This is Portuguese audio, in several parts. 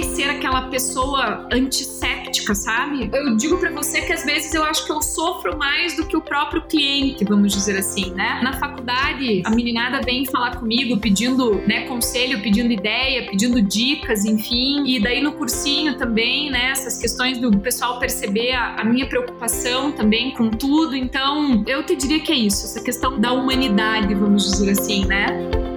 precisei ser aquela pessoa antisséptica, sabe? Eu digo para você que às vezes eu acho que eu sofro mais do que o próprio cliente, vamos dizer assim, né? Na faculdade, a meninada vem falar comigo pedindo, né, conselho, pedindo ideia, pedindo dicas, enfim. E daí no cursinho também, né, essas questões do pessoal perceber a, a minha preocupação também com tudo. Então, eu te diria que é isso, essa questão da humanidade, vamos dizer assim, né?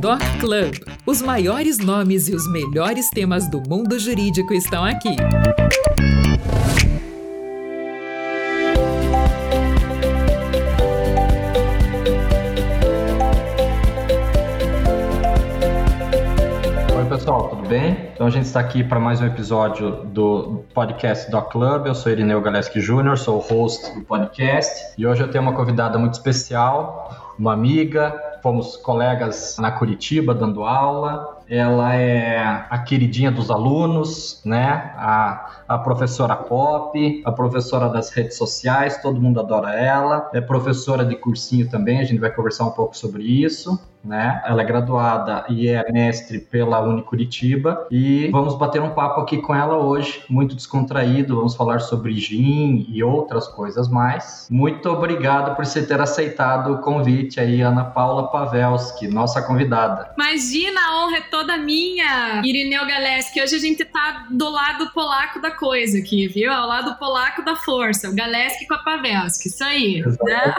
Doc Club. Os maiores nomes e os melhores temas do mundo jurídico estão aqui. Bem? Então a gente está aqui para mais um episódio do podcast Doc Club. Eu sou Irineu Galeski Júnior, sou o host do podcast e hoje eu tenho uma convidada muito especial, uma amiga, fomos colegas na Curitiba dando aula. Ela é a queridinha dos alunos, né? A, a professora pop, a professora das redes sociais, todo mundo adora ela. É professora de cursinho também, a gente vai conversar um pouco sobre isso. Né? Ela é graduada e é mestre pela Unicuritiba e vamos bater um papo aqui com ela hoje, muito descontraído, vamos falar sobre gin e outras coisas mais. Muito obrigado por você ter aceitado o convite aí, Ana Paula Pavelski, nossa convidada. Imagina, a honra é toda minha, Irineu Galeski. Hoje a gente tá do lado polaco da coisa aqui, viu? Ao lado polaco da força, o Galeski com a Pavelski, isso aí. Né?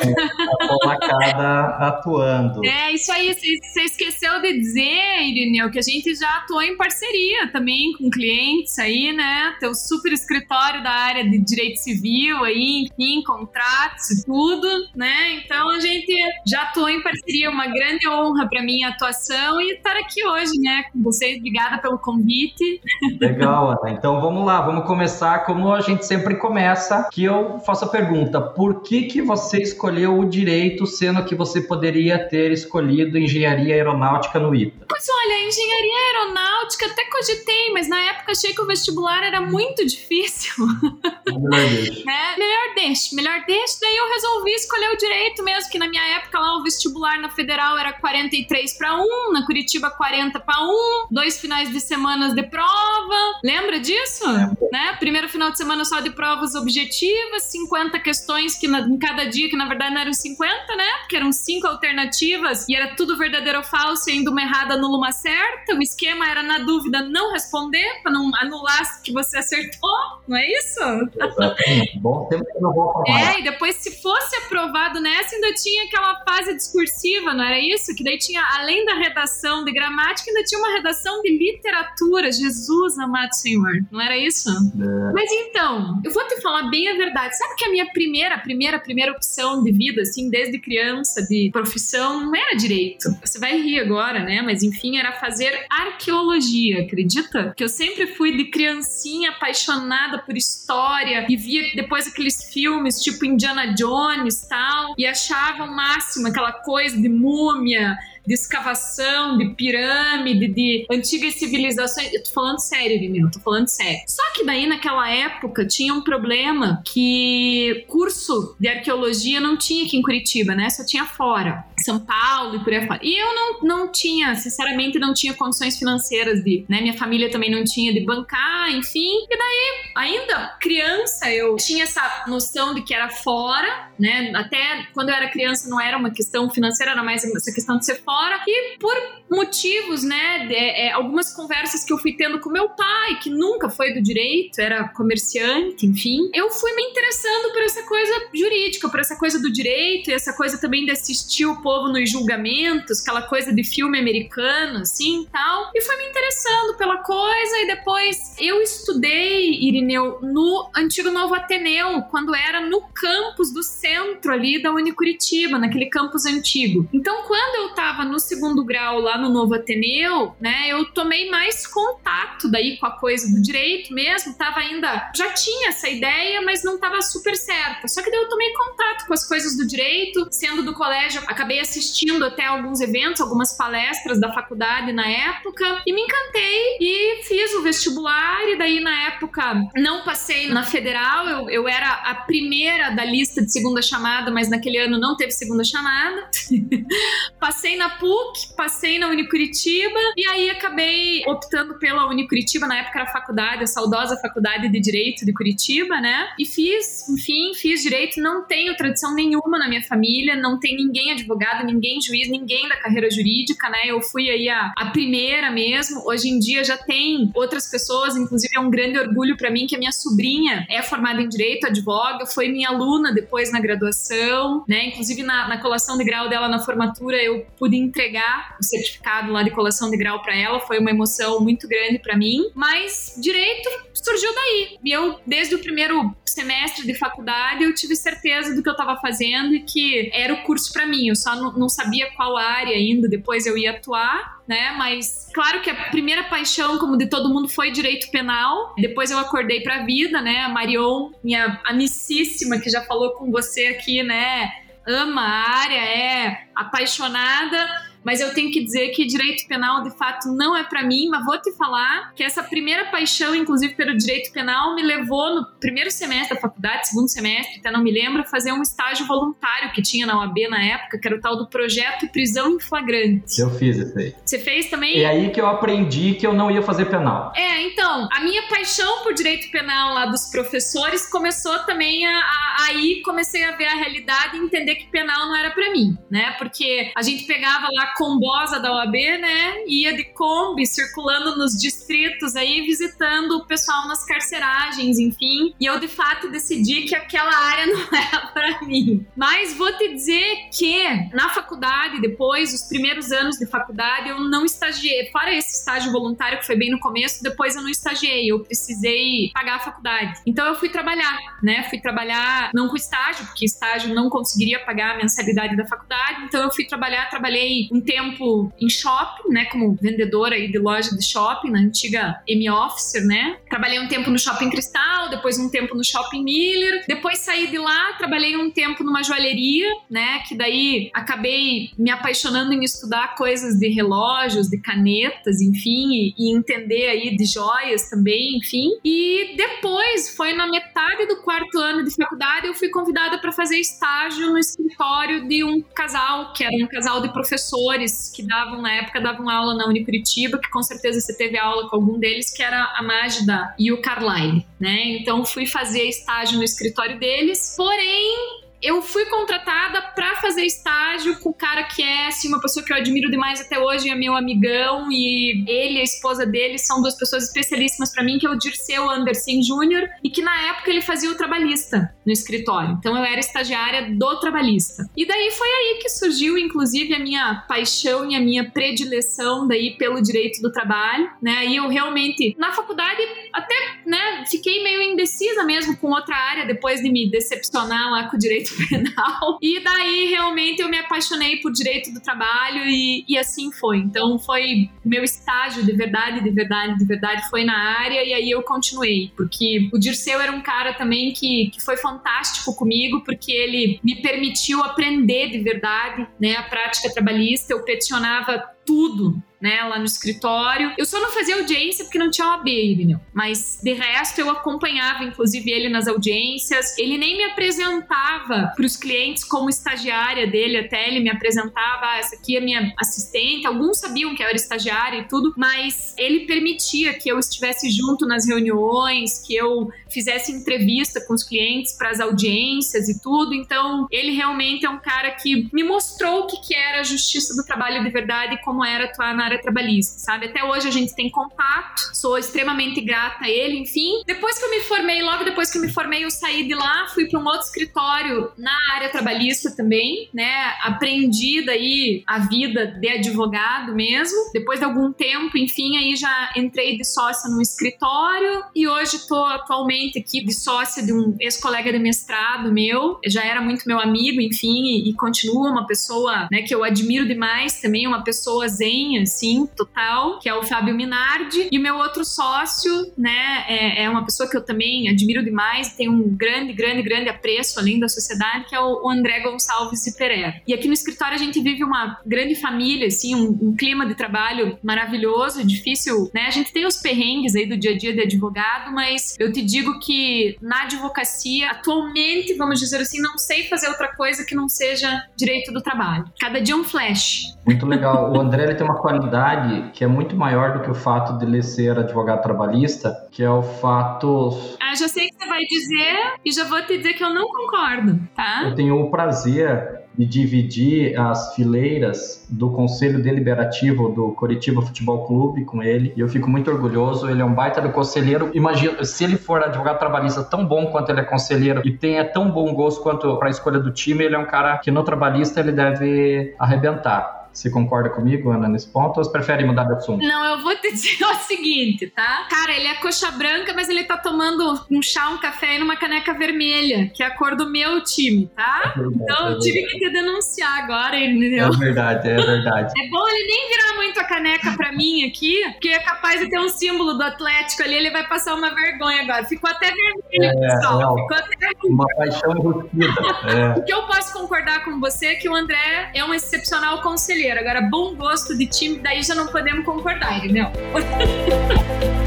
A polacada atuando. É, isso aí você esqueceu de dizer, Irineu, que a gente já atuou em parceria também com clientes aí, né? Teu super escritório da área de direito civil aí, enfim, contratos e tudo, né? Então a gente já atuou em parceria, uma grande honra para mim a atuação e estar aqui hoje, né, com vocês. Obrigada pelo convite. Legal, Ana. Então vamos lá, vamos começar como a gente sempre começa, que eu faço a pergunta: por que que você escolheu o direito, sendo que você poderia ter escolhido engenharia aeronáutica no ITA? Pois olha, engenharia aeronáutica até cogitei, mas na época achei que o vestibular era muito difícil. Melhor deixe. É, melhor deixe, melhor deixe. Daí eu resolvi escolher o direito mesmo, que na minha época lá o vestibular na federal era 43 para 1, na Curitiba 40 para 1, dois finais de semanas de prova. Lembra disso? Né? Primeiro final de semana só de provas objetivas, 50 questões que na, em cada dia, que na verdade não eram 50, né? Porque eram cinco alternativas e era tudo verdadeiro ou falso, e ainda uma errada anula uma certa. O esquema era, na dúvida, não responder, para não anular que você acertou, não é isso? Exatamente. Bom, sempre que não vou. É, e depois, se fosse aprovado nessa, ainda tinha aquela fase discursiva, não era isso? Que daí tinha, além da redação de gramática, ainda tinha uma redação de literatura. Jesus amado Senhor, não era isso? É. Mas então, eu vou te falar bem a verdade. Sabe que a minha primeira, primeira, primeira opção de vida, assim, desde criança, de profissão, não era direito. Você vai rir agora, né? Mas enfim, era fazer arqueologia, acredita? Que eu sempre fui de criancinha apaixonada por história e via depois aqueles filmes tipo Indiana Jones tal, e achava o máximo aquela coisa de múmia, de escavação, de pirâmide, de antigas civilizações. Eu tô falando sério, Irineu, tô falando sério. Só que daí, naquela época, tinha um problema que curso de arqueologia não tinha aqui em Curitiba, né? Só tinha fora. São Paulo e por aí fora. E eu não, não tinha, sinceramente, não tinha condições financeiras de, né? Minha família também não tinha de bancar, enfim. E daí, ainda criança, eu tinha essa noção de que era fora, né? Até quando eu era criança não era uma questão financeira, era mais essa questão de ser fora. E por motivos, né? de- é, algumas conversas que eu fui tendo com meu pai, que nunca foi do direito, era comerciante, enfim, eu fui me interessando por essa coisa jurídica, por essa coisa do direito e essa coisa também de assistir o povo nos julgamentos, aquela coisa de filme americano, assim tal. E fui me interessando pela coisa e depois eu estudei, Irineu, no antigo Novo Ateneu, quando era no campus do centro ali da Unicuritiba, naquele campus antigo. Então, quando eu tava no segundo grau lá no Novo Ateneu, né, eu tomei mais contato daí com a coisa do direito mesmo, tava ainda, já tinha essa ideia, mas não tava super certa. Só que daí eu tomei contato com as coisas do direito, sendo do colégio, acabei assistindo até alguns eventos, algumas palestras da faculdade na época, e me encantei e fiz o vestibular, e daí na época não passei na federal, eu, eu era a primeira da lista de segunda chamada, mas naquele ano não teve segunda chamada. passei na PUC, passei na Unicuritiba e aí acabei optando pela Unicuritiba, na época era a faculdade, a saudosa Faculdade de Direito de Curitiba, né? E fiz, enfim, fiz direito, não tenho tradição nenhuma na minha família, não tem ninguém advogado, ninguém juiz, ninguém da carreira jurídica, né? Eu fui aí a, a primeira mesmo. Hoje em dia já tem outras pessoas, inclusive é um grande orgulho para mim que a minha sobrinha é formada em direito, advoga, foi minha aluna depois na graduação, né? Inclusive na, na colação de grau dela na formatura eu pude entregar o certificado lá de colação de grau para ela, foi uma emoção muito grande para mim. Mas direito surgiu daí. E eu desde o primeiro semestre de faculdade eu tive certeza do que eu estava fazendo e que era o curso para mim. Eu só não, sabia qual área ainda. Depois eu ia atuar né? Mas claro que a primeira paixão, como de todo mundo, foi direito penal. Depois eu acordei para a vida, né? A Marion, minha amicíssima, que já falou com você aqui, né? Ama a área, é apaixonada mas eu tenho que dizer que direito penal de fato não é para mim, mas vou te falar que essa primeira paixão, inclusive pelo direito penal, me levou no primeiro semestre da faculdade, segundo semestre, até não me lembro, a fazer um estágio voluntário que tinha na UAB na época, que era o tal do projeto Prisão em Flagrante. Eu fiz isso aí. Você fez também? É aí que eu aprendi que eu não ia fazer penal. É, então, a minha paixão por direito penal lá dos professores começou também a, a aí comecei a ver a realidade e entender que penal não era para mim, né? Porque a gente pegava lá combosa da OAB, né? Ia de Kombi circulando nos distritos aí, visitando o pessoal nas carceragens, enfim. E eu de fato decidi que aquela área não era para mim. Mas vou te dizer que na faculdade, depois, os primeiros anos de faculdade, eu não estagiei. Fora esse estágio voluntário que foi bem no começo, depois eu não estagiei. Eu precisei pagar a faculdade. Então eu fui trabalhar, né? Fui trabalhar não com estágio, porque estágio não conseguiria pagar a mensalidade da faculdade. Então eu fui trabalhar, trabalhei um tempo em shopping, né, como vendedora aí de loja de shopping, na antiga M-Officer, né? Trabalhei um tempo no Shopping Cristal, depois um tempo no Shopping Miller, depois saí de lá, trabalhei um tempo numa joalheria, né, que daí acabei me apaixonando em estudar coisas de relógios, de canetas, enfim, e, e entender aí de joias também, enfim. E depois, foi na metade do quarto ano de faculdade, eu fui convidada para fazer estágio no escritório de um casal, que era um casal de professores que davam, na época, davam aula na Unicuritiba, que com certeza você teve aula com algum deles, que era a Magda e o Carlyle, né? Então fui fazer estágio no escritório deles, porém eu fui contratada para fazer estágio com o cara que é assim, uma pessoa que eu admiro demais até hoje, é meu amigão, e ele e a esposa dele são duas pessoas especialíssimas para mim, que é o Dirceu Anderson Júnior, e que na época ele fazia o trabalhista no escritório. Então eu era estagiária do trabalhista. E daí foi aí que surgiu, inclusive, a minha paixão e a minha predileção daí pelo direito do trabalho, né? E eu realmente, na faculdade, até, né, fiquei meio indecisa mesmo com outra área depois de me decepcionar lá com o direito direito penal. E daí realmente eu me apaixonei por direito do trabalho e, e assim foi. Então foi meu estágio de verdade, de verdade, de verdade foi na área e aí eu continuei. Porque o Dirceu era um cara também que, que foi fantástico comigo, porque ele me permitiu aprender de verdade né, a prática trabalhista. Eu peticionava tudo né, lá no escritório. Eu só não fazia audiência porque não tinha OAB, Irineu. Mas de resto eu acompanhava, inclusive, ele nas audiências. Ele nem me apresentava para os clientes como estagiária dele, até ele me apresentava, ah, essa aqui é minha assistente. Alguns sabiam que eu era estagiária e tudo, mas ele permitia que eu estivesse junto nas reuniões, que eu fizesse entrevista com os clientes para as audiências e tudo. Então, ele realmente é um cara que me mostrou o que, que era a justiça do trabalho de verdade e como era atuar na área trabalhista, sabe? Até hoje a gente tem contato, sou extremamente grata a ele, enfim. Depois que eu me formei, logo depois que eu me formei, eu saí de lá, fui para um outro escritório na área trabalhista também, né? Aprendi daí a vida de advogado mesmo. Depois de algum tempo, enfim, aí já entrei de sócia no escritório e hoje estou atualmente aqui de sócia de um ex-colega de mestrado meu, já era muito meu amigo, enfim, e, e continua uma pessoa, né, que eu admiro demais também, uma pessoa zen, assim, assim, total, que é o Fábio Minardi. E o meu outro sócio, né, é, é uma pessoa que eu também admiro demais, tem um grande, grande, grande apreço além da sociedade, que é o André Gonçalves de Pereira. E aqui no escritório a gente vive uma grande família, assim, um, um clima de trabalho maravilhoso, difícil, né? A gente tem os perrengues aí do dia a dia de advogado, mas eu te digo que na advocacia, atualmente, vamos dizer assim, não sei fazer outra coisa que não seja direito do trabalho. Cada dia um flash. Muito legal. André ele tem uma qualidade que é muito maior do que o fato de ele ser advogado trabalhista, que é o fato. Ah, já sei o que você vai dizer e já vou te dizer que eu não concordo, tá? Eu tenho o prazer de dividir as fileiras do Conselho Deliberativo do Coritiba Futebol Clube com ele. E eu fico muito orgulhoso. Ele é um baita do conselheiro. Imagina, se ele for advogado trabalhista tão bom quanto ele é conselheiro e tenha tão bom gosto quanto para a escolha do time, ele é um cara que no trabalhista ele deve arrebentar. Você concorda comigo, Ana, nesse ponto? Ou você prefere mudar de assunto? Não, eu vou te dizer o seguinte, tá? Cara, ele é coxa branca, mas ele tá tomando um chá, um café e numa caneca vermelha, que é a cor do meu time, tá? É verdade, então eu é tive que te denunciar agora, entendeu? É verdade, é verdade. É bom ele nem virar muito a caneca pra mim aqui, porque é capaz de ter um símbolo do Atlético ali, ele vai passar uma vergonha agora. Ficou até vermelho, é, pessoal. Ficou até Uma paixão enrustida. É. O que eu posso concordar com você é que o André é um excepcional conselheiro conselheiro. Agora, bom gosto de time, daí já não podemos concordar, entendeu?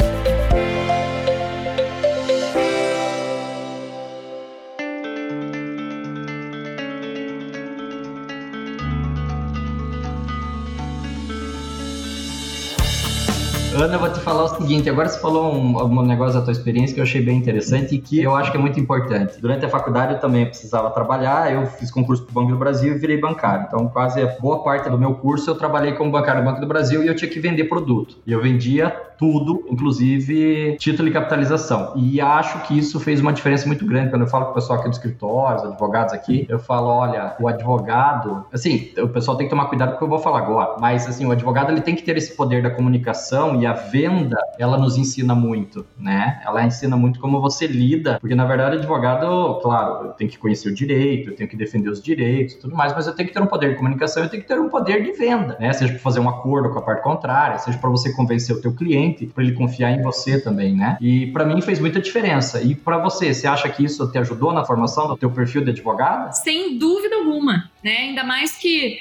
Ana, eu vou te falar o seguinte: agora você falou um, um, negócio da tua experiência que eu achei bem interessante e que eu acho que é muito importante. Durante a faculdade eu também precisava trabalhar, eu fiz concurso para o Banco do Brasil e virei bancário. Então, quase boa parte do meu curso eu trabalhei como bancário no Banco do Brasil e eu tinha que vender produto. E eu vendia tudo, inclusive título de capitalização. E acho que isso fez uma diferença muito grande. Quando eu falo com o pessoal aqui do escritório, os advogados aqui, eu falo: olha, o advogado, assim, o pessoal tem que tomar cuidado com o que eu vou falar agora, mas assim, o advogado ele tem que ter esse poder da comunicação e a venda, ela nos ensina muito, né? Ela ensina muito como você lida, porque na verdade, advogado, claro, eu tenho que conhecer o direito, eu tenho que defender os direitos e tudo mais, mas eu tenho que ter um poder de comunicação, eu tenho que ter um poder de venda, né? Seja para fazer um acordo com a parte contrária, seja para você convencer o teu cliente, para ele confiar em você também, né? E para mim fez muita diferença. E para você, você acha que isso te ajudou na formação do teu perfil de advogado? Sem dúvida alguma, né? Ainda mais que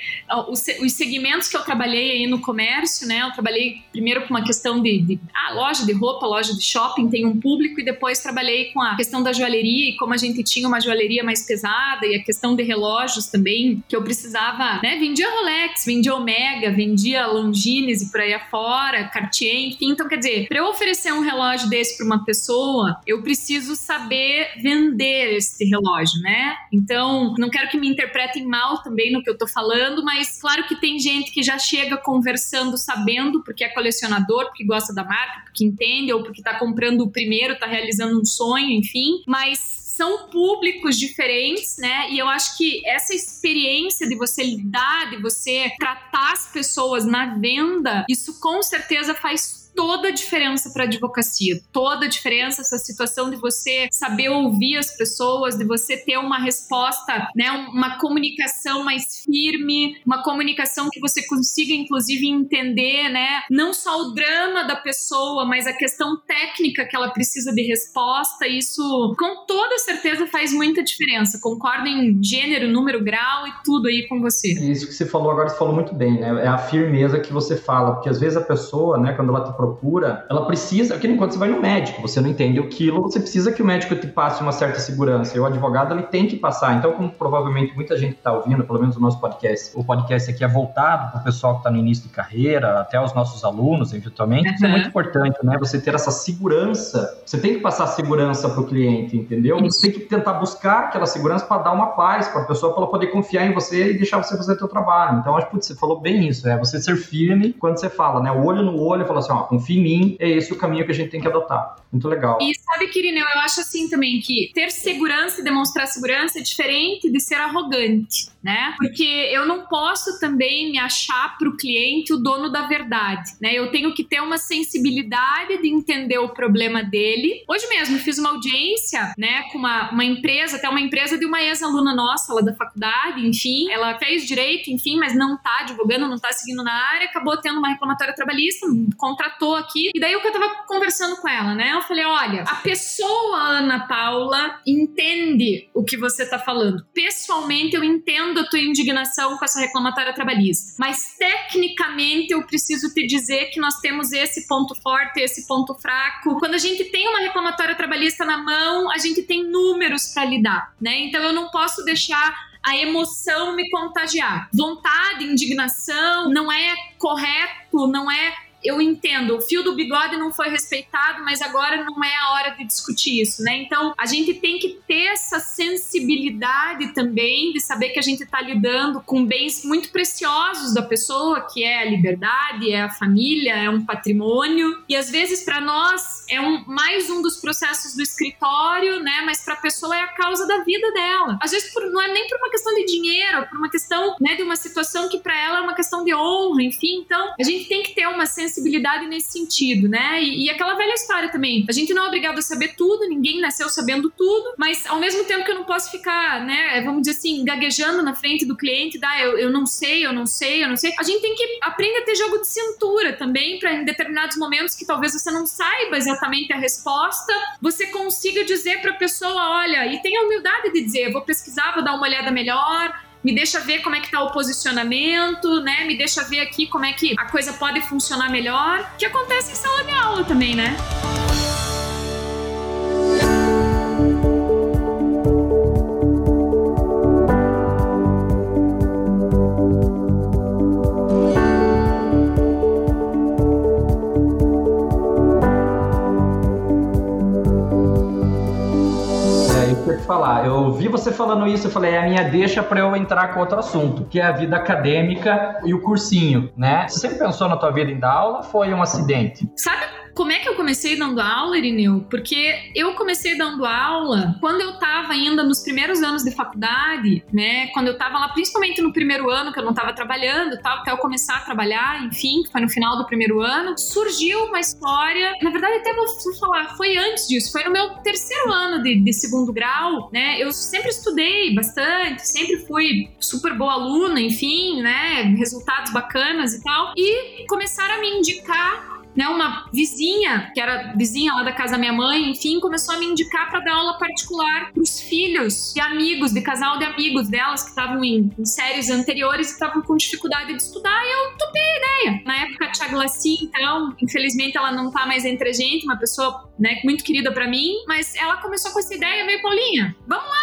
os, os segmentos que eu trabalhei aí no comércio, né? Eu trabalhei primeiro com uma questão de, de ah, loja de roupa, loja de shopping, tem um público, e depois trabalhei com a questão da joalheria e como a gente tinha uma joalheria mais pesada e a questão de relógios também, que eu precisava, né? Vendia Rolex, vendia Omega, vendia Longines e por aí afora, Cartier, enfim. Então, quer dizer, para eu oferecer um relógio desse para uma pessoa, eu preciso saber vender esse relógio, né? Então, não quero que me interpretem mal também no que eu tô falando, mas claro que tem gente que já chega conversando sabendo, porque é colecionador, porque gosta da marca, porque entende, ou porque está comprando o primeiro, está realizando um sonho, enfim. Mas são públicos diferentes, né? E eu acho que essa experiência de você lidar, de você tratar as pessoas na venda, isso com certeza faz toda a diferença para a advocacia, toda a diferença essa situação de você saber ouvir as pessoas, de você ter uma resposta, né, uma comunicação mais firme, uma comunicação que você consiga inclusive entender, né, não só o drama da pessoa, mas a questão técnica que ela precisa de resposta, isso com toda certeza faz muita diferença. Concordo em gênero, número, grau e tudo aí com você. Isso que você falou agora, você falou muito bem, né? É a firmeza que você fala, porque às vezes a pessoa, né, quando ela te procura, ela precisa, que nem quando você vai no médico, você não entende o quilo, você precisa que o médico te passe uma certa segurança. E o advogado, ele tem que passar. Então, como provavelmente muita gente está ouvindo, pelo menos o nosso podcast, o podcast aqui é voltado para o pessoal que está no início de carreira, até os nossos alunos, eventualmente. Uhum. Isso é muito importante, né? Você ter essa segurança. Você tem que passar segurança para o cliente, entendeu? Isso. Você tem que tentar buscar aquela segurança para dar uma paz para a pessoa, para ela poder confiar em você e deixar você fazer o seu trabalho. Então, acho que você falou bem isso, é você ser firme quando você fala, né? O olho no olho, fala assim, ó, confia é esse o caminho que a gente tem que adotar. Muito legal. E sabe, Quirineu, eu acho assim também que ter segurança e demonstrar segurança é diferente de ser arrogante, né? Porque eu não posso também me achar para o cliente o dono da verdade, né? Eu tenho que ter uma sensibilidade de entender o problema dele. Hoje mesmo fiz uma audiência, né, com uma, uma empresa, até uma empresa de uma ex-aluna nossa lá da faculdade, enfim, ela fez direito, enfim, mas não tá advogando, não tá seguindo na área, acabou tendo uma reclamatória trabalhista, contratou aqui. E daí o que eu tava conversando com ela, né? Eu falei: olha, a pessoa Ana Paula entende o que você tá falando. Pessoalmente, eu entendo a tua indignação com essa reclamatória trabalhista, mas tecnicamente eu preciso te dizer que nós temos esse ponto forte, esse ponto fraco. Quando a gente tem uma reclamatória trabalhista na mão, a gente tem números para lidar, né? Então eu não posso deixar a emoção me contagiar. Vontade, indignação, não é correto, não é eu entendo, o fio do bigode não foi respeitado, mas agora não é a hora de discutir isso, né? Então, a gente tem que ter essa sensibilidade também de saber que a gente está lidando com bens muito preciosos da pessoa, que é a liberdade, é a família, é um patrimônio. E às vezes para nós é um, mais um dos processos do escritório, né? Mas para a pessoa é a causa da vida dela. Às vezes por, não é nem por uma questão de dinheiro, é por uma questão, né, de uma situação que para ela é uma questão de honra, enfim. Então, a gente tem que ter uma sensibilidade nesse sentido, né? E, e, aquela velha história também. A gente não é obrigado a saber tudo, ninguém nasceu sabendo tudo, mas ao mesmo tempo que eu não posso ficar, né, vamos dizer assim, gaguejando na frente do cliente, dá, eu, eu não sei, eu não sei, eu não sei. A gente tem que aprender a ter jogo de cintura também, para em determinados momentos que talvez você não saiba exatamente a resposta, você consiga dizer para a pessoa, olha, e tenha a humildade de dizer, vou pesquisar, vou dar uma olhada melhor, me deixa ver como é que tá o posicionamento, né? Me deixa ver aqui como é que a coisa pode funcionar melhor, que acontece em sala de aula também, né? Falando isso, eu falei, é a minha deixa para eu entrar com outro assunto, que é a vida acadêmica e o cursinho, né? Você sempre pensou na tua vida em dar aula foi um acidente? Sabe como é que eu comecei dando aula, Irineu? Porque eu comecei dando aula quando eu estava ainda nos primeiros anos de faculdade, né? Quando eu estava lá, principalmente no primeiro ano, que eu não estava trabalhando, tal, até eu começar a trabalhar, enfim, foi no final do primeiro ano, surgiu uma história. Na verdade, até vou falar, foi antes disso, foi no meu terceiro ano de, de segundo grau, né? Eu sempre estudei bastante, sempre fui super boa aluna, enfim, né? Resultados bacanas e tal. E começaram a me indicar né, uma vizinha, que era vizinha lá da casa da minha mãe, enfim, começou a me indicar para dar aula particular para os filhos e amigos, de casal de amigos delas que estavam em, em, séries anteriores e estavam com dificuldade de estudar, e eu topei a ideia. Na época, a Tia Glaci, então, infelizmente ela não tá mais entre a gente, uma pessoa, né, muito querida para mim, mas ela começou com essa ideia, veio, Paulinha, vamos lá.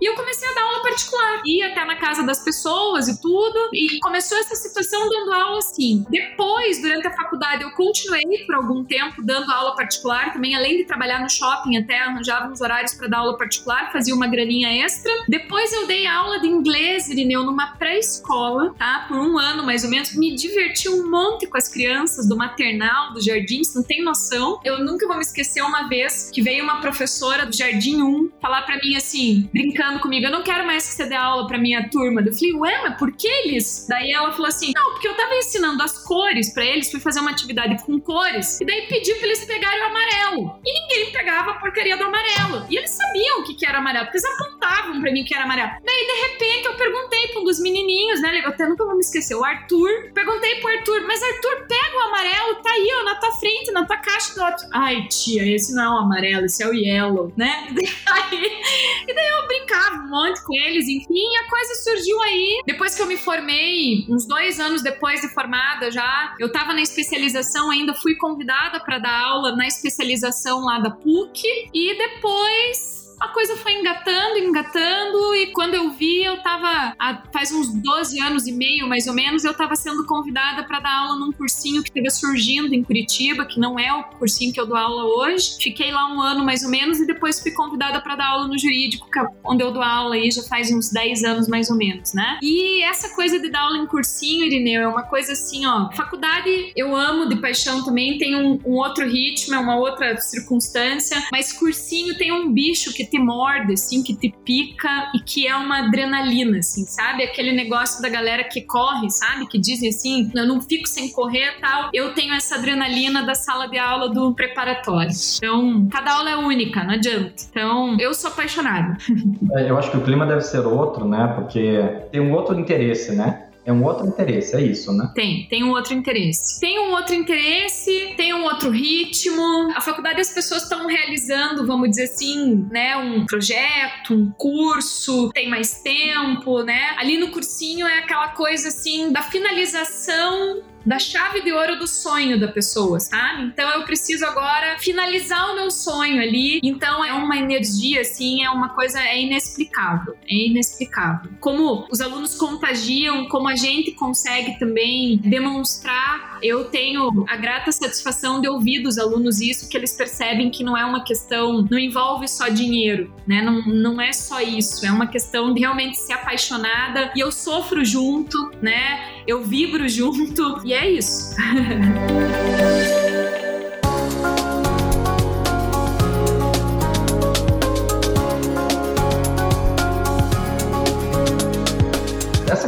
E eu comecei a dar aula particular. Ia até na casa das pessoas e tudo, e começou essa situação dando aula assim. Depois, durante a faculdade, eu continuei por algum tempo dando aula particular, também além de trabalhar no shopping, até arranjava uns horários para dar aula particular, fazia uma graninha extra. Depois eu dei aula de inglês, Irineu, numa pré-escola, tá? Por um ano mais ou menos. Me diverti um monte com as crianças do maternal, do jardim, você não tem noção. Eu nunca vou me esquecer uma vez que veio uma professora do Jardim 1 falar para mim assim, brincando comigo: Eu não quero mais que você dê aula pra minha turma. Eu falei, ué, mas por que eles? Daí ela falou assim: Não, porque eu tava ensinando as cores para eles, fui fazer uma atividade com cores. E daí pediu pra eles pegarem o amarelo. E ninguém pegava a porcaria do amarelo. E eles sabiam o que, que era amarelo, porque eles apontavam pra mim que era amarelo. Daí, de repente, eu perguntei pra um dos menininhos, né? Eu até nunca vou me esquecer, o Arthur. Perguntei pro Arthur, mas Arthur, pega o amarelo, tá aí, ó, na tua frente, na tua caixa do outro. Ai, tia, esse não é o amarelo, esse é o yellow, né? e daí eu brincava um monte com eles, enfim, a coisa surgiu aí. Depois que eu me formei, uns dois anos depois de formada já, eu tava na especialização ainda fui convidada para dar aula na especialização lá da PUC e depois engatando, engatando, e quando eu vi, eu tava, há, faz uns 12 anos e meio, mais ou menos, eu tava sendo convidada para dar aula num cursinho que teve surgindo em Curitiba, que não é o cursinho que eu dou aula hoje. Fiquei lá um ano mais ou menos e depois fui convidada para dar aula no jurídico, é onde eu dou aula aí já faz uns 10 anos mais ou menos, né? E essa coisa de dar aula em cursinho, Irineu, é uma coisa assim, ó. Faculdade eu amo de paixão também, tem um, um outro ritmo, é uma outra circunstância, mas cursinho tem um bicho que te morde, assim, que te pica e que é uma adrenalina, assim, sabe? Aquele negócio da galera que corre, sabe? Que dizem assim, eu não fico sem correr tal. Eu tenho essa adrenalina da sala de aula do preparatório. Então, cada aula é única, não adianta. Então, eu sou apaixonada. É, eu acho que o clima deve ser outro, né? Porque tem um outro interesse, né? É um outro interesse, é isso, né? Tem, tem um outro interesse. Tem um outro interesse, tem um outro ritmo. A faculdade as pessoas estão realizando, vamos dizer assim, né, um projeto, um curso, tem mais tempo, né? Ali no cursinho é aquela coisa assim da finalização da chave de ouro do sonho da pessoa, sabe? Então eu preciso agora finalizar o meu sonho ali. Então é uma energia, assim, é uma coisa é inexplicável. É inexplicável. Como os alunos contagiam, como a gente consegue também demonstrar. Eu tenho a grata satisfação de ouvir dos alunos isso, que eles percebem que não é uma questão, não envolve só dinheiro, né? Não, não é só isso, é uma questão de realmente ser apaixonada e eu sofro junto, né? Eu vibro junto e é isso.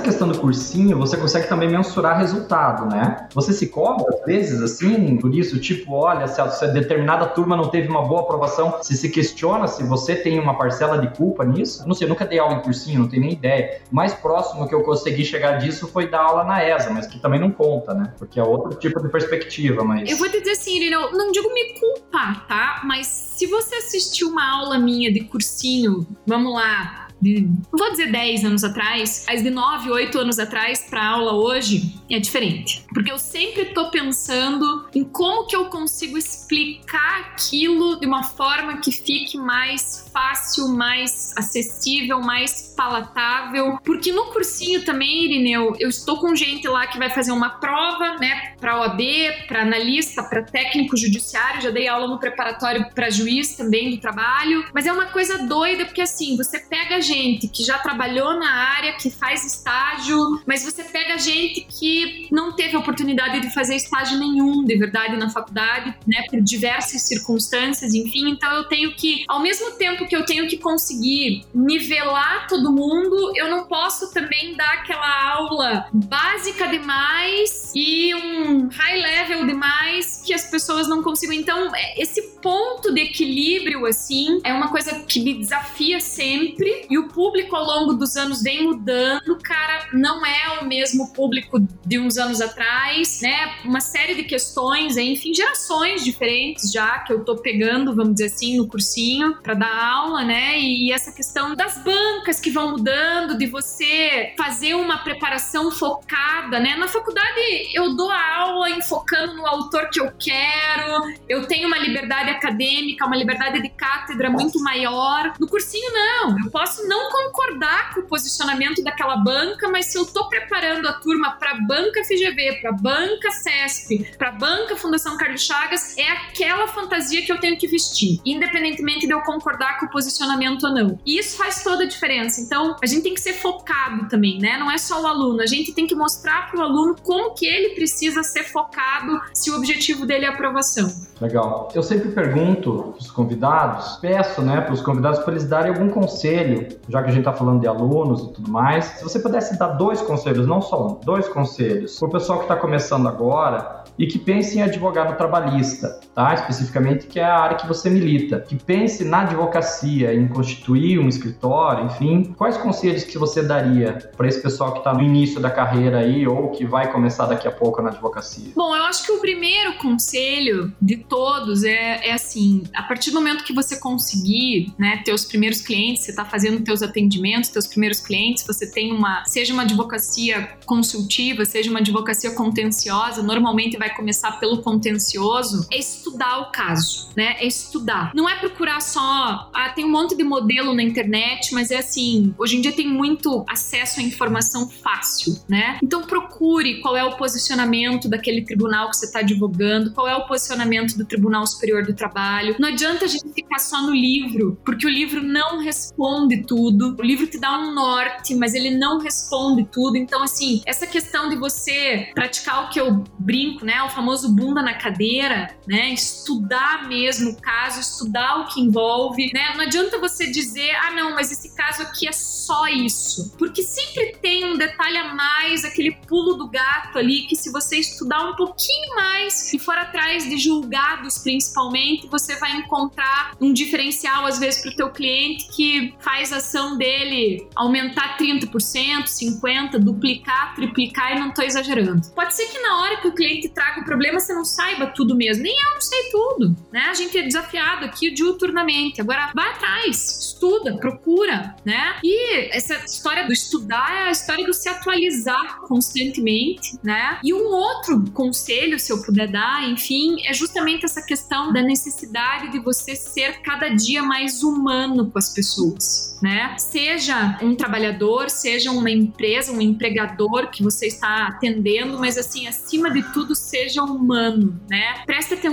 questão do cursinho, você consegue também mensurar resultado, né? Você se cobra, às vezes, assim, por isso, tipo, olha, se a, determinada turma não teve uma boa aprovação, se se questiona se você tem uma parcela de culpa nisso. Não sei, eu nunca dei aula em cursinho, não tenho nem ideia. O mais próximo que eu consegui chegar disso foi dar aula na ESA, mas que também não conta, né? Porque é outro tipo de perspectiva, mas... Eu vou te dizer assim, Irina, eu não digo me culpar, tá? Mas se você assistiu uma aula minha de cursinho, vamos lá, de, não vou dizer 10 anos atrás, mas de 9, 8 anos atrás para aula hoje é diferente. Porque eu sempre tô pensando em como que eu consigo explicar aquilo de uma forma que fique mais fácil, mais acessível, mais palatável. Porque no cursinho também, Irineu, eu estou com gente lá que vai fazer uma prova, né, para OAB, para analista, para técnico judiciário, já dei aula no preparatório para juiz também do trabalho, mas é uma coisa doida porque assim, você pega gente que já trabalhou na área, que faz estágio, mas você pega gente que não teve oportunidade de fazer estágio nenhum, de verdade, na faculdade, né, por diversas circunstâncias, enfim. Então eu tenho que, ao mesmo tempo que eu tenho que conseguir nivelar todo mundo, eu não posso também dar aquela aula básica demais e um high level demais que as pessoas não consigam. Então, esse ponto de equilíbrio, assim, é uma coisa que me desafia sempre. E o público ao longo dos anos vem mudando, cara, não é o mesmo público de uns anos atrás, né? Uma série de questões, enfim, gerações diferentes já que eu tô pegando, vamos dizer assim, no cursinho para dar aula, né? E essa questão das bancas que vão mudando, de você fazer uma preparação focada, né? Na faculdade eu dou a aula enfocando no autor que eu quero, eu tenho uma liberdade acadêmica, uma liberdade de cátedra muito maior. No cursinho, não. Eu posso não concordar com o posicionamento daquela banca, mas se eu tô preparando a turma para banca FGV, para banca CESP, para banca Fundação Carlos Chagas, é aquela fantasia que eu tenho que vestir, independentemente de eu concordar com o posicionamento ou não. E isso faz toda a diferença. Então, a gente tem que ser focado também, né? Não é só o aluno, a gente tem que mostrar para o aluno como que ele precisa ser focado se o objetivo dele é aprovação. Legal. Eu sempre pergunto para os convidados, peço, né, para os convidados para eles darem algum conselho, já que a gente está falando de alunos e tudo mais. Se você pudesse dar dois conselhos, não só um, dois conselhos, para o pessoal que está começando agora e que pense em advogar no trabalhista, tá? Especificamente que é a área que você milita, que pense na advocacia, em constituir um escritório, enfim. Quais conselhos que você daria para esse pessoal que está no início da carreira aí ou que vai começar daqui a pouco na advocacia? Bom, eu acho que o primeiro conselho de todos é, é assim, a partir do momento que você conseguir, né, ter os primeiros clientes, você está fazendo teus atendimentos, teus primeiros clientes, você tem uma, seja uma advocacia consultiva, seja uma advocacia contenciosa, normalmente vai começar pelo contencioso, é estudar estudar o caso, né? É estudar. Não é procurar só, ah, tem um monte de modelo na internet, mas é assim, hoje em dia tem muito acesso à informação fácil, né? Então procure qual é o posicionamento daquele tribunal que você está advogando, qual é o posicionamento do Tribunal Superior do Trabalho. Não adianta a gente ficar só no livro, porque o livro não responde tudo. O livro te dá um norte, mas ele não responde tudo. Então, assim, essa questão de você praticar o que eu brinco, né? O famoso bunda na cadeira, né? Estudar mesmo o caso, estudar o que envolve, né? Não adianta você dizer, ah, não, mas esse caso aqui é só isso. Porque sempre tem um detalhe a mais, aquele pulo do gato ali, que se você estudar um pouquinho mais e for atrás de julgados principalmente, você vai encontrar um diferencial às vezes para o teu cliente que faz a ação dele aumentar 30%, 50%, duplicar, triplicar e não estou exagerando. Pode ser que na hora que o cliente traga o problema você não saiba tudo mesmo, nem eu não sei tudo, né? A gente é desafiado aqui diuturnamente. Agora vai atrás, estuda, procura, né? E essa história do estudar é a história do se atualizar constantemente, né? E um outro conselho, se eu puder dar, enfim, é justamente essa questão da necessidade de você ser cada dia mais humano com as pessoas, né? Seja um trabalhador, seja uma empresa, um empregador que você está atendendo, mas assim, acima de tudo, seja humano, né? Preste atenção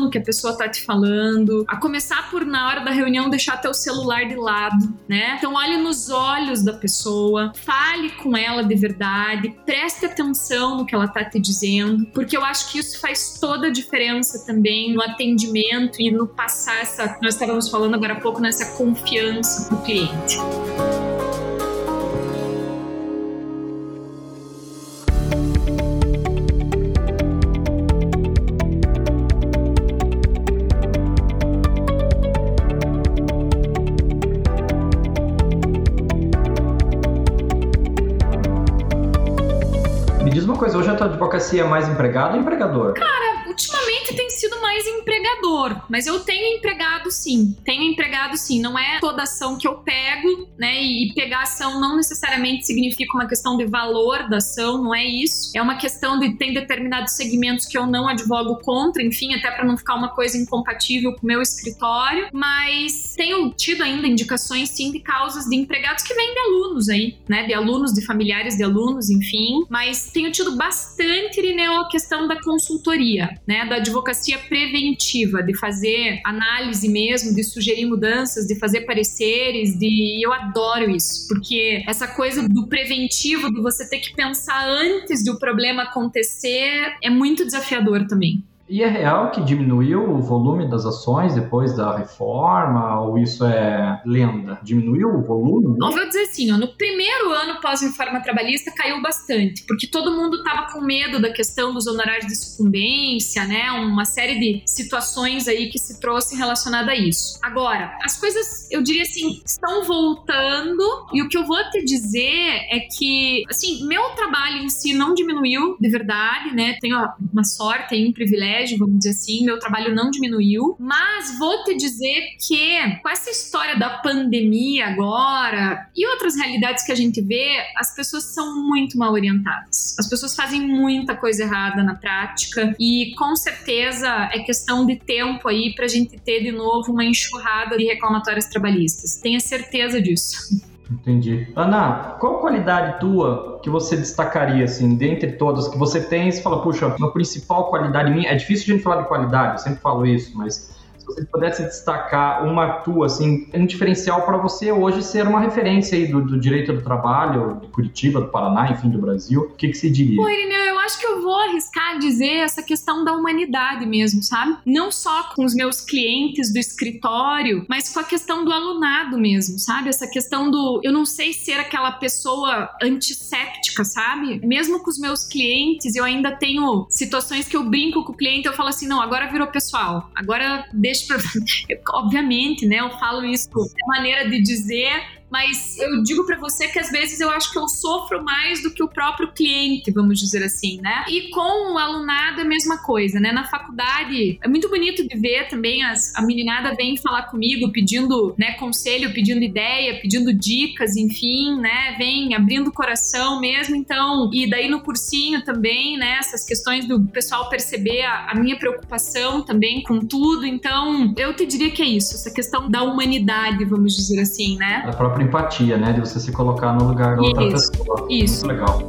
no que a pessoa está te falando, a começar por na hora da reunião deixar teu celular de lado, né? Então olhe nos olhos da pessoa, fale com ela de verdade, preste atenção no que ela está te dizendo, porque eu acho que isso faz toda a diferença também no atendimento e no passar essa, nós estávamos falando agora há pouco nessa confiança pro cliente. Hoje a tua advocacia é mais empregado ou empregador? Cara, ultimamente tem sido mais empregador, mas eu tenho empregado sim. Tenho empregado sim. Não é toda ação que eu pego, né? E pegar ação não necessariamente significa uma questão de valor da ação, não é isso. É uma questão de tem determinados segmentos que eu não advogo contra, enfim, até para não ficar uma coisa incompatível com o meu escritório. Mas tenho tido ainda indicações sim de causas de empregados que vêm de alunos aí, né? De alunos, de familiares de alunos, enfim. Mas tenho tido bastante, Irineu, a questão da consultoria, né? Da advocacia preventiva, de fazer análise mesmo, de sugerir mudanças, de fazer pareceres, de eu adoro isso, porque essa coisa do preventivo, de você ter que pensar antes do problema acontecer, é muito desafiador também. E é real que diminuiu o volume das ações depois da reforma, ou isso é lenda? Diminuiu o volume? Não, vou dizer assim, ó, no primeiro ano pós-reforma trabalhista caiu bastante, porque todo mundo estava com medo da questão dos honorários de sucumbência, né? Uma série de situações aí que se trouxe relacionada a isso. Agora, as coisas, eu diria assim, estão voltando, e o que eu vou te dizer é que, assim, meu trabalho em si não diminuiu, de verdade, né? Tenho uma sorte e um privilégio vamos dizer assim, meu trabalho não diminuiu, mas vou te dizer que com essa história da pandemia agora e outras realidades que a gente vê, as pessoas são muito mal orientadas. As pessoas fazem muita coisa errada na prática e com certeza é questão de tempo aí pra gente ter de novo uma enxurrada de reclamatórios trabalhistas. Tenha certeza disso. Entendi. Ana, qual qualidade tua que você destacaria, assim, dentre todas que você tem, você fala, puxa, a principal qualidade minha, é difícil a gente falar de qualidade, eu sempre falo isso, mas se você pudesse destacar uma tua, assim, um diferencial para você hoje ser uma referência aí do, do, direito do trabalho, de Curitiba, do Paraná, enfim, do Brasil, o que, que você diria? Pô, Irineu, eu acho que eu vou arriscar dizer essa questão da humanidade mesmo, sabe? Não só com os meus clientes do escritório, mas com a questão do alunado mesmo, sabe? Essa questão do eu não sei ser aquela pessoa antisséptica, sabe? Mesmo com os meus clientes, eu ainda tenho situações que eu brinco com o cliente, eu falo assim, não, agora virou pessoal, agora deixa. Obviamente, né? Eu falo isso, é maneira de dizer Mas eu digo para você que às vezes eu acho que eu sofro mais do que o próprio cliente, vamos dizer assim, né? E com o alunado é a mesma coisa, né? Na faculdade é muito bonito de ver também as, a meninada vem falar comigo pedindo, né, conselho, pedindo ideia, pedindo dicas, enfim, né? Vem abrindo o coração mesmo, então, e daí no cursinho também, né, essas questões do pessoal perceber a, a minha preocupação também com tudo. Então, eu te diria que é isso, essa questão da humanidade, vamos dizer assim, né? A própria empatia, né? De você se colocar no lugar da outra Isso, pessoa. isso. Muito legal.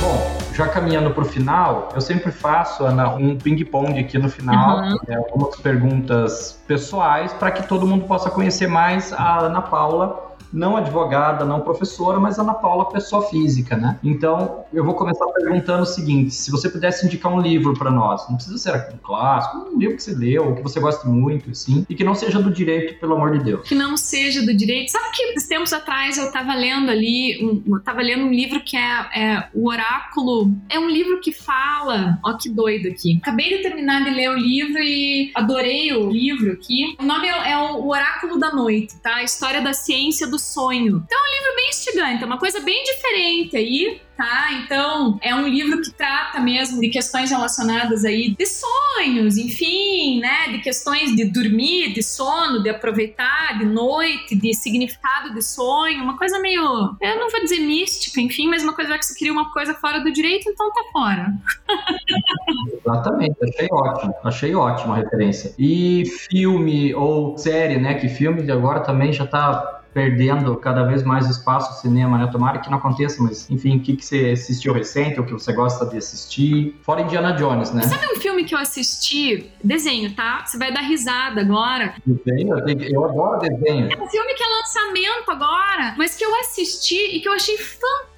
Bom, já caminhando para o final, eu sempre faço, Ana, um ping-pong aqui no final, Uhum. né, algumas perguntas pessoais para que todo mundo possa conhecer mais a Ana Paula, não advogada, não professora, mas Ana Paula, pessoa física, né? Então, eu vou começar perguntando o seguinte: se você pudesse indicar um livro para nós, não precisa ser um clássico, um livro que você leu, que você goste muito, assim, e que não seja do direito, pelo amor de Deus. que não seja do direito. Sabe que tempos atrás eu tava lendo ali, um, eu tava lendo um livro que é, é O Oráculo. É um livro que fala. Ó, que doido aqui. Acabei de terminar de ler o livro e adorei o livro aqui. O nome é, é O Oráculo da Noite, tá? A história da ciência do sonho. Então é um livro bem instigante, é uma coisa bem diferente aí. Tá, então é um livro que trata mesmo de questões relacionadas aí de sonhos, enfim, né? De questões de dormir, de sono, de aproveitar, de noite, de significado de sonho, uma coisa meio, eu não vou dizer mística, enfim, mas uma coisa que você queria uma coisa fora do direito, então tá fora. Exatamente, achei ótimo, achei ótima a referência. E filme ou série, né? Que filme agora também já tá perdendo cada vez mais espaço no cinema, né? Tomara que não aconteça, mas enfim, o que, que você assistiu recente ou que você gosta de assistir? Fora Indiana Jones, né? Sabe um filme que eu assisti? Desenho, tá? Você vai dar risada agora. Desenho, eu adoro desenho. É um filme que é lançamento agora, mas que eu assisti e que eu achei fantástico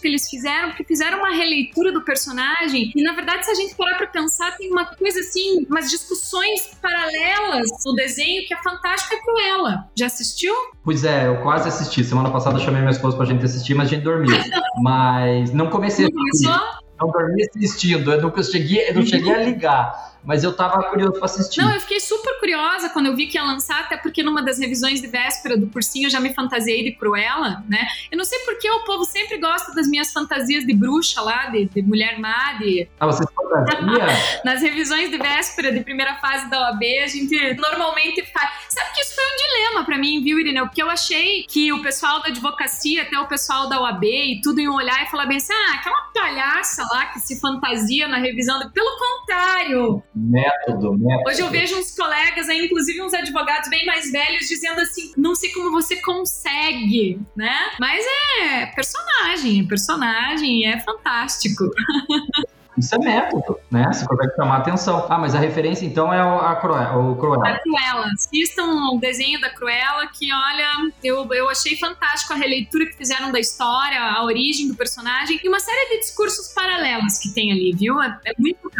que eles fizeram, porque fizeram uma releitura do personagem. E na verdade, se a gente parar pra pensar, tem uma coisa assim, umas discussões paralelas no desenho que é fantástica é Cruella. Já assistiu? Pois é, eu quase assisti. Semana passada eu chamei minha esposa pra gente assistir, mas a gente dormiu. mas não comecei assistir. Começou? Não dormi assistindo. Eu não cheguei, eu não cheguei a ligar. Mas eu tava curioso pra assistir. Não, eu fiquei super curiosa quando eu vi que ia lançar, até porque numa das revisões de véspera do cursinho eu já me fantasiei de Cruella, né? Eu não sei porque o povo sempre gosta das minhas fantasias de bruxa lá, de, de mulher má, de... Ah, você fantasia? Nas revisões de véspera de primeira fase da OAB, a gente normalmente faz. Sabe que isso foi um dilema pra mim, viu, Irineu? Porque eu achei que o pessoal da advocacia, até o pessoal da OAB e tudo iam olhar e falar bem assim: ah, aquela palhaça lá que se fantasia na revisão. De... Pelo contrário, método, método. Hoje eu vejo uns colegas aí, inclusive uns advogados bem mais velhos, dizendo assim: não sei como você consegue, né? Mas é personagem, é personagem, é fantástico. Isso é método, né? Você consegue chamar atenção. Ah, mas a referência então é o- a Cruella. O A Cruella. Cruella. Assistam o desenho da Cruella, que olha, eu, eu achei fantástico a releitura que fizeram da história, a origem do personagem e uma série de discursos paralelos que tem ali, viu? É, é muito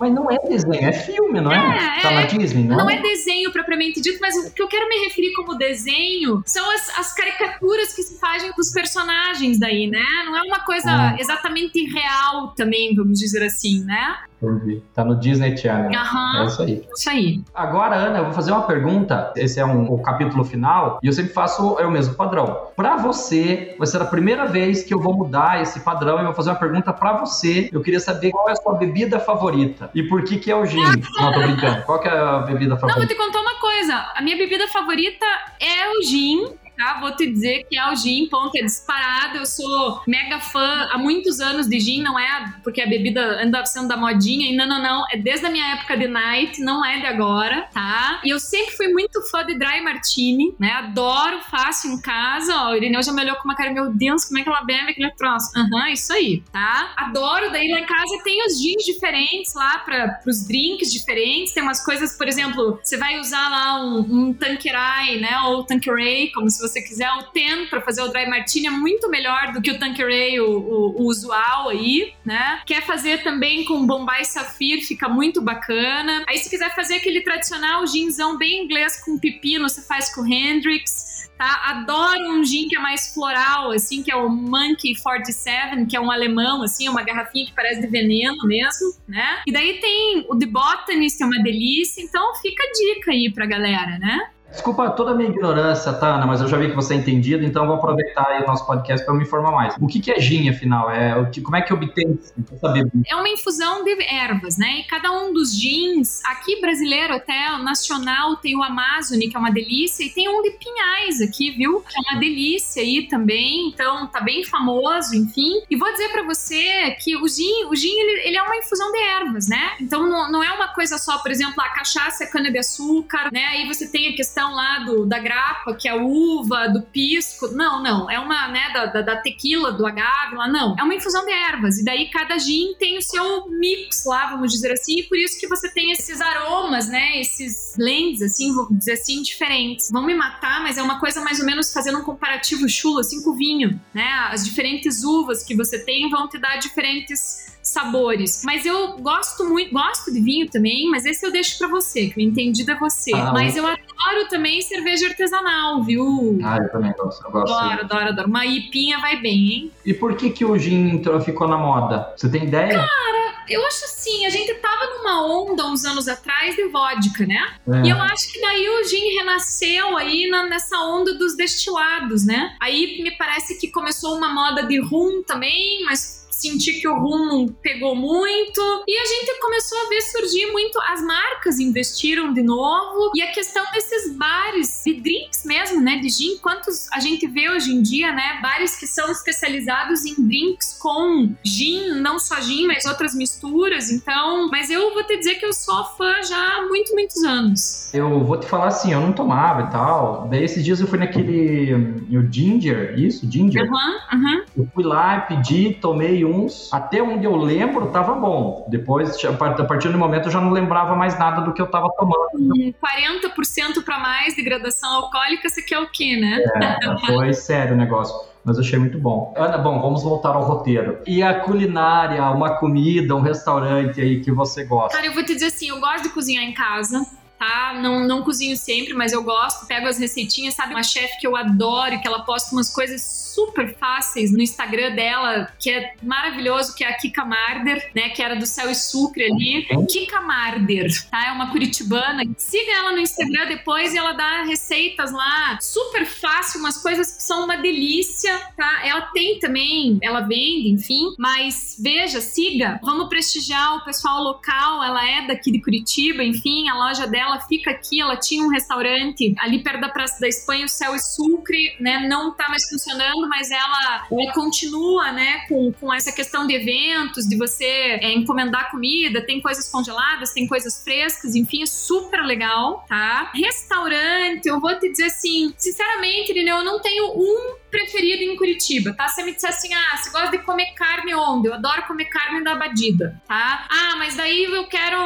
Mas não é desenho, é filme, não é? É, tá é. na Disney, não, Não é desenho propriamente dito, mas o que eu quero me referir como desenho são as, as caricaturas que se fazem dos personagens daí, né? Não é uma coisa Ah. exatamente real também, vamos dizer assim, né? Entendi. Tá no Disney Channel. É Aham, isso aí. isso aí. Agora, Ana, eu vou fazer uma pergunta. Esse é um, o capítulo final e eu sempre faço é o mesmo padrão. Pra você, vai ser a primeira vez que eu vou mudar esse padrão e vou fazer uma pergunta pra você. Eu queria saber qual é a sua bebida favorita e por que que é o gin. Não, tô brincando. Qual que é a bebida Não, vou favorita? te contar uma coisa. A minha bebida favorita é o gin. Tá? Vou te dizer que é o gin, ponto, é disparado. Eu sou mega fã há muitos anos de gin, não é porque a bebida anda sendo da modinha, e não, não, não. É desde a minha época de night, não é de agora, tá? E eu sempre fui muito fã de dry martini, né? Adoro, faço em casa. Ó, o Irineu já me olhou com uma cara, meu Deus, como é que ela bebe aquele troço? Aham, isso aí, tá? Adoro, daí lá em casa tem os gins diferentes lá para os drinks diferentes. Tem umas coisas, por exemplo, você vai usar lá um, um Tanqueray, né? Ou Tanqueray, como se você quiser. O Ten para fazer o dry martini é muito melhor do que o Tanqueray, o, o, o usual aí, né? Quer fazer também com Bombay Safir, fica muito bacana. Aí se quiser fazer aquele tradicional ginzão bem inglês com pepino, você faz com Hendrix tá? Adoro um gin que é mais floral, assim, que é o Monkey 47, que é um alemão, assim, uma garrafinha que parece de veneno mesmo, né? E daí tem o The Botanist, que é uma delícia, então fica a dica aí pra galera, né? Desculpa toda a minha ignorância, Tana, mas eu já vi que você é entendido, então vou aproveitar aí o nosso podcast para me informar mais. O que, que é gin, afinal? É, o que, como é que obtém saber? É uma infusão de ervas, né? E cada um dos gins, aqui brasileiro até, nacional, tem o Amazone, que é uma delícia, e tem um de pinhais aqui, viu? Que é uma delícia aí também, então tá bem famoso, enfim. E vou dizer para você que o gin, o gin ele, ele, é uma infusão de ervas, né? Então não, não é uma coisa só, por exemplo, a cachaça é cana-de-açúcar, né? Aí você tem a questão questão lá do, da grapa, que é a uva, do pisco. Não, não. É uma, né, da, da, da tequila, do agave lá. Não. É uma infusão de ervas. E daí cada gin tem o seu mix lá, vamos dizer assim. E por isso que você tem esses aromas, né? Esses blends, assim, vou dizer assim, diferentes. Vão me matar, mas é uma coisa mais ou menos fazendo um comparativo chulo, assim, com o vinho, né? As diferentes uvas que você tem vão te dar diferentes sabores. Mas eu gosto muito, gosto de vinho também, mas esse eu deixo para você, que o entendido é você. Ah, mas eu adoro também cerveja artesanal, viu? Ah, eu também gosto. Eu gosto adoro, adoro, adoro. Uma ipinha vai bem, hein? E por que que o gin ficou na moda? Você tem ideia? Cara, eu acho assim, a gente tava numa onda uns anos atrás de vodka, né? É. E eu acho que daí o gin renasceu aí na, nessa onda dos destilados, né? Aí me parece que começou uma moda de rum também, mas senti que o rumo pegou muito e a gente começou a ver surgir muito as marcas investiram de novo e a questão desses bares de drinks mesmo, né, de gin, quantos a gente vê hoje em dia, né, bares que são especializados em drinks com gin, não só gin, mas outras misturas. Então, mas eu vou te dizer que eu sou fã já há muito, muitos anos. Eu vou te falar assim, eu não tomava e tal. Daí esses dias eu fui naquele o Ginger, isso, Ginger. Uhum, uhum. Eu fui lá, pedi, tomei uns. Até onde eu lembro, tava bom. Depois, a partir do momento, eu já não lembrava mais nada do que eu tava tomando. Hum, 40% para mais de gradação alcoólica, você quer o quê, né? É, foi sério o negócio mas eu achei muito bom. Ana, bom, vamos voltar ao roteiro. E a culinária, uma comida, um restaurante aí que você gosta? Cara, eu vou te dizer assim, eu gosto de cozinhar em casa tá? Não, não cozinho sempre, mas eu gosto, pego as receitinhas, sabe? Uma chefe que eu adoro, que ela posta umas coisas super fáceis no Instagram dela, que é maravilhoso, que é a Kika Marder, né? Que era do Céu e Sucre ali. Kika Marder, tá? É uma curitibana. Siga ela no Instagram depois e ela dá receitas lá super fácil, umas coisas que são uma delícia, tá? Ela tem também, ela vende, enfim, mas veja, siga. Vamos prestigiar o pessoal local, ela é daqui de Curitiba, enfim, a loja dela ela fica aqui, ela tinha um restaurante ali perto da Praça da Espanha, o Céu e Sucre, né? Não tá mais funcionando, mas ela, continua, né, com, com essa questão de eventos, de você é, encomendar comida, tem coisas congeladas, tem coisas frescas, enfim, é super legal, tá? Restaurante, eu vou te dizer assim, sinceramente, Irineu, eu não tenho um preferido em Curitiba, tá? Você me disser assim, ah, você gosta de comer carne onde? Eu adoro comer carne da Abadida, tá? Ah, mas daí eu quero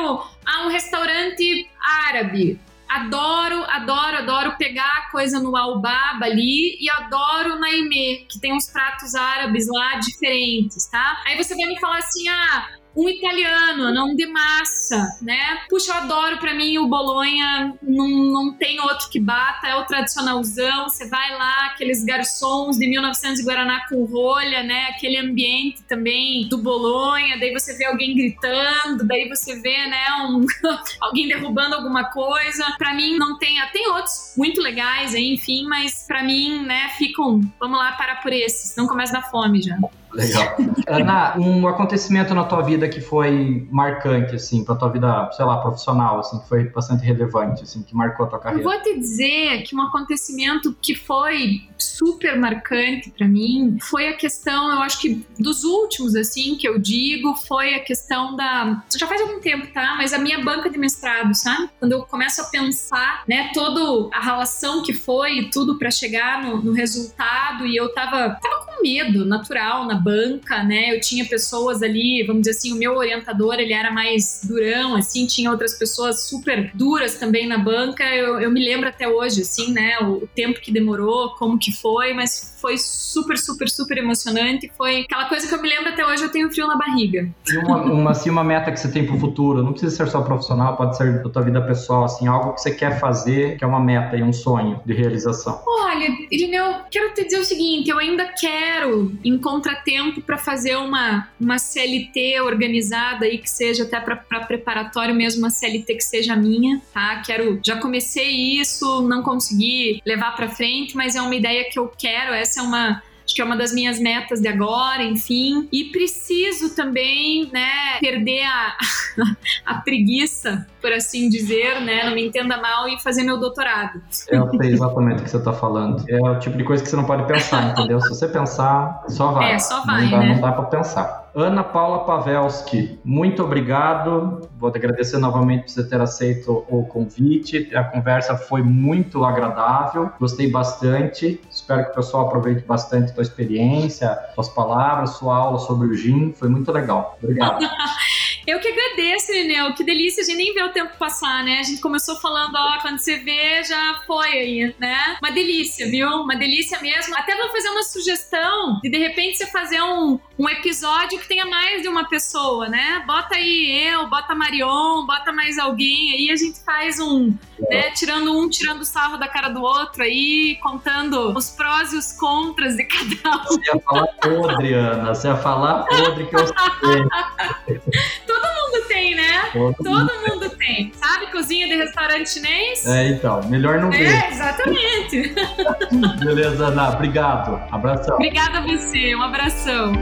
ah, um restaurante árabe. Adoro, adoro, adoro pegar coisa no Albaba ali e adoro na Ime, que tem uns pratos árabes lá diferentes, tá? Aí você vai me falar assim: ah, um italiano, não de massa, né? Puxa, eu adoro para mim o Bolonha, não, não tem outro que bata, é o tradicionalzão. Você vai lá, aqueles garçons de 1900 Guaraná com rolha, né? Aquele ambiente também do Bolonha, daí você vê alguém gritando, daí você vê, né, um, alguém derrubando alguma coisa. Para mim não tem, tem outros muito legais aí, enfim, mas para mim, né, ficam, vamos lá parar por esses, não começa da fome já. Legal. Ana, um acontecimento na tua vida que foi marcante, assim, pra tua vida, sei lá, profissional, assim, que foi bastante relevante, assim, que marcou a tua carreira? Eu vou te dizer que um acontecimento que foi super marcante para mim foi a questão, eu acho que dos últimos, assim, que eu digo, foi a questão da. Já faz algum tempo, tá? Mas a minha banca de mestrado, sabe? Quando eu começo a pensar, né, toda a relação que foi e tudo para chegar no, no, resultado, e eu tava, tava com medo natural na banca, né? Eu tinha pessoas ali, vamos dizer assim, o meu orientador, ele era mais durão, assim, tinha outras pessoas super duras também na banca. Eu, eu me lembro até hoje, assim, né? O, o tempo que demorou, como que foi, mas foi super, super, super emocionante. Foi aquela coisa que eu me lembro até hoje, eu tenho frio na barriga. E uma, uma, assim, uma meta que você tem pro futuro, não precisa ser só profissional, pode ser da tua vida pessoal, assim, algo que você quer fazer, que é uma meta e um sonho de realização. Olha, Irineu, quero te dizer o seguinte, eu ainda quero encontrar tempo para fazer uma, uma CLT organizada aí, que seja até para preparatório mesmo, uma CLT que seja minha, tá? Quero, já comecei isso, não consegui levar para frente, mas é uma ideia que eu quero, essa é uma acho que é uma das minhas metas de agora, enfim. E preciso também, né, perder a, a preguiça, por assim dizer, né, não me entenda mal, e fazer meu doutorado. Eu sei exatamente o que você está falando. É o tipo de coisa que você não pode pensar, entendeu? Se você pensar, só vai. É, só vai, não dá, né? Não dá para pensar. Ana Paula Pavelski, muito obrigado. Vou te agradecer novamente por você ter aceito o convite. A conversa foi muito agradável, gostei bastante. Espero que o pessoal aproveite bastante a tua experiência, suas palavras, sua aula sobre o GIM. Foi muito legal. Obrigado. Eu que agradeço, Inel. Que delícia, a gente nem vê o tempo passar, né? A gente começou falando, ó, quando você vê, já foi aí, né? Uma delícia, viu? Uma delícia mesmo. Até vou fazer uma sugestão de de repente você fazer um, um episódio que tenha mais de uma pessoa, né? Bota aí eu, bota Marion, bota mais alguém aí, a gente faz um, né? Tirando um, tirando sarro da cara do outro aí, contando os prós e os contras de cada um. Você ia falar podre, Ana. Você ia falar podre que eu sei. Todo mundo tem, né? Todo, Todo mundo tem. Sabe cozinha de restaurante chinês? É, então. Melhor não ver. É, exatamente. Beleza, Ana. Obrigado. Abração. Obrigada a você. Um abração.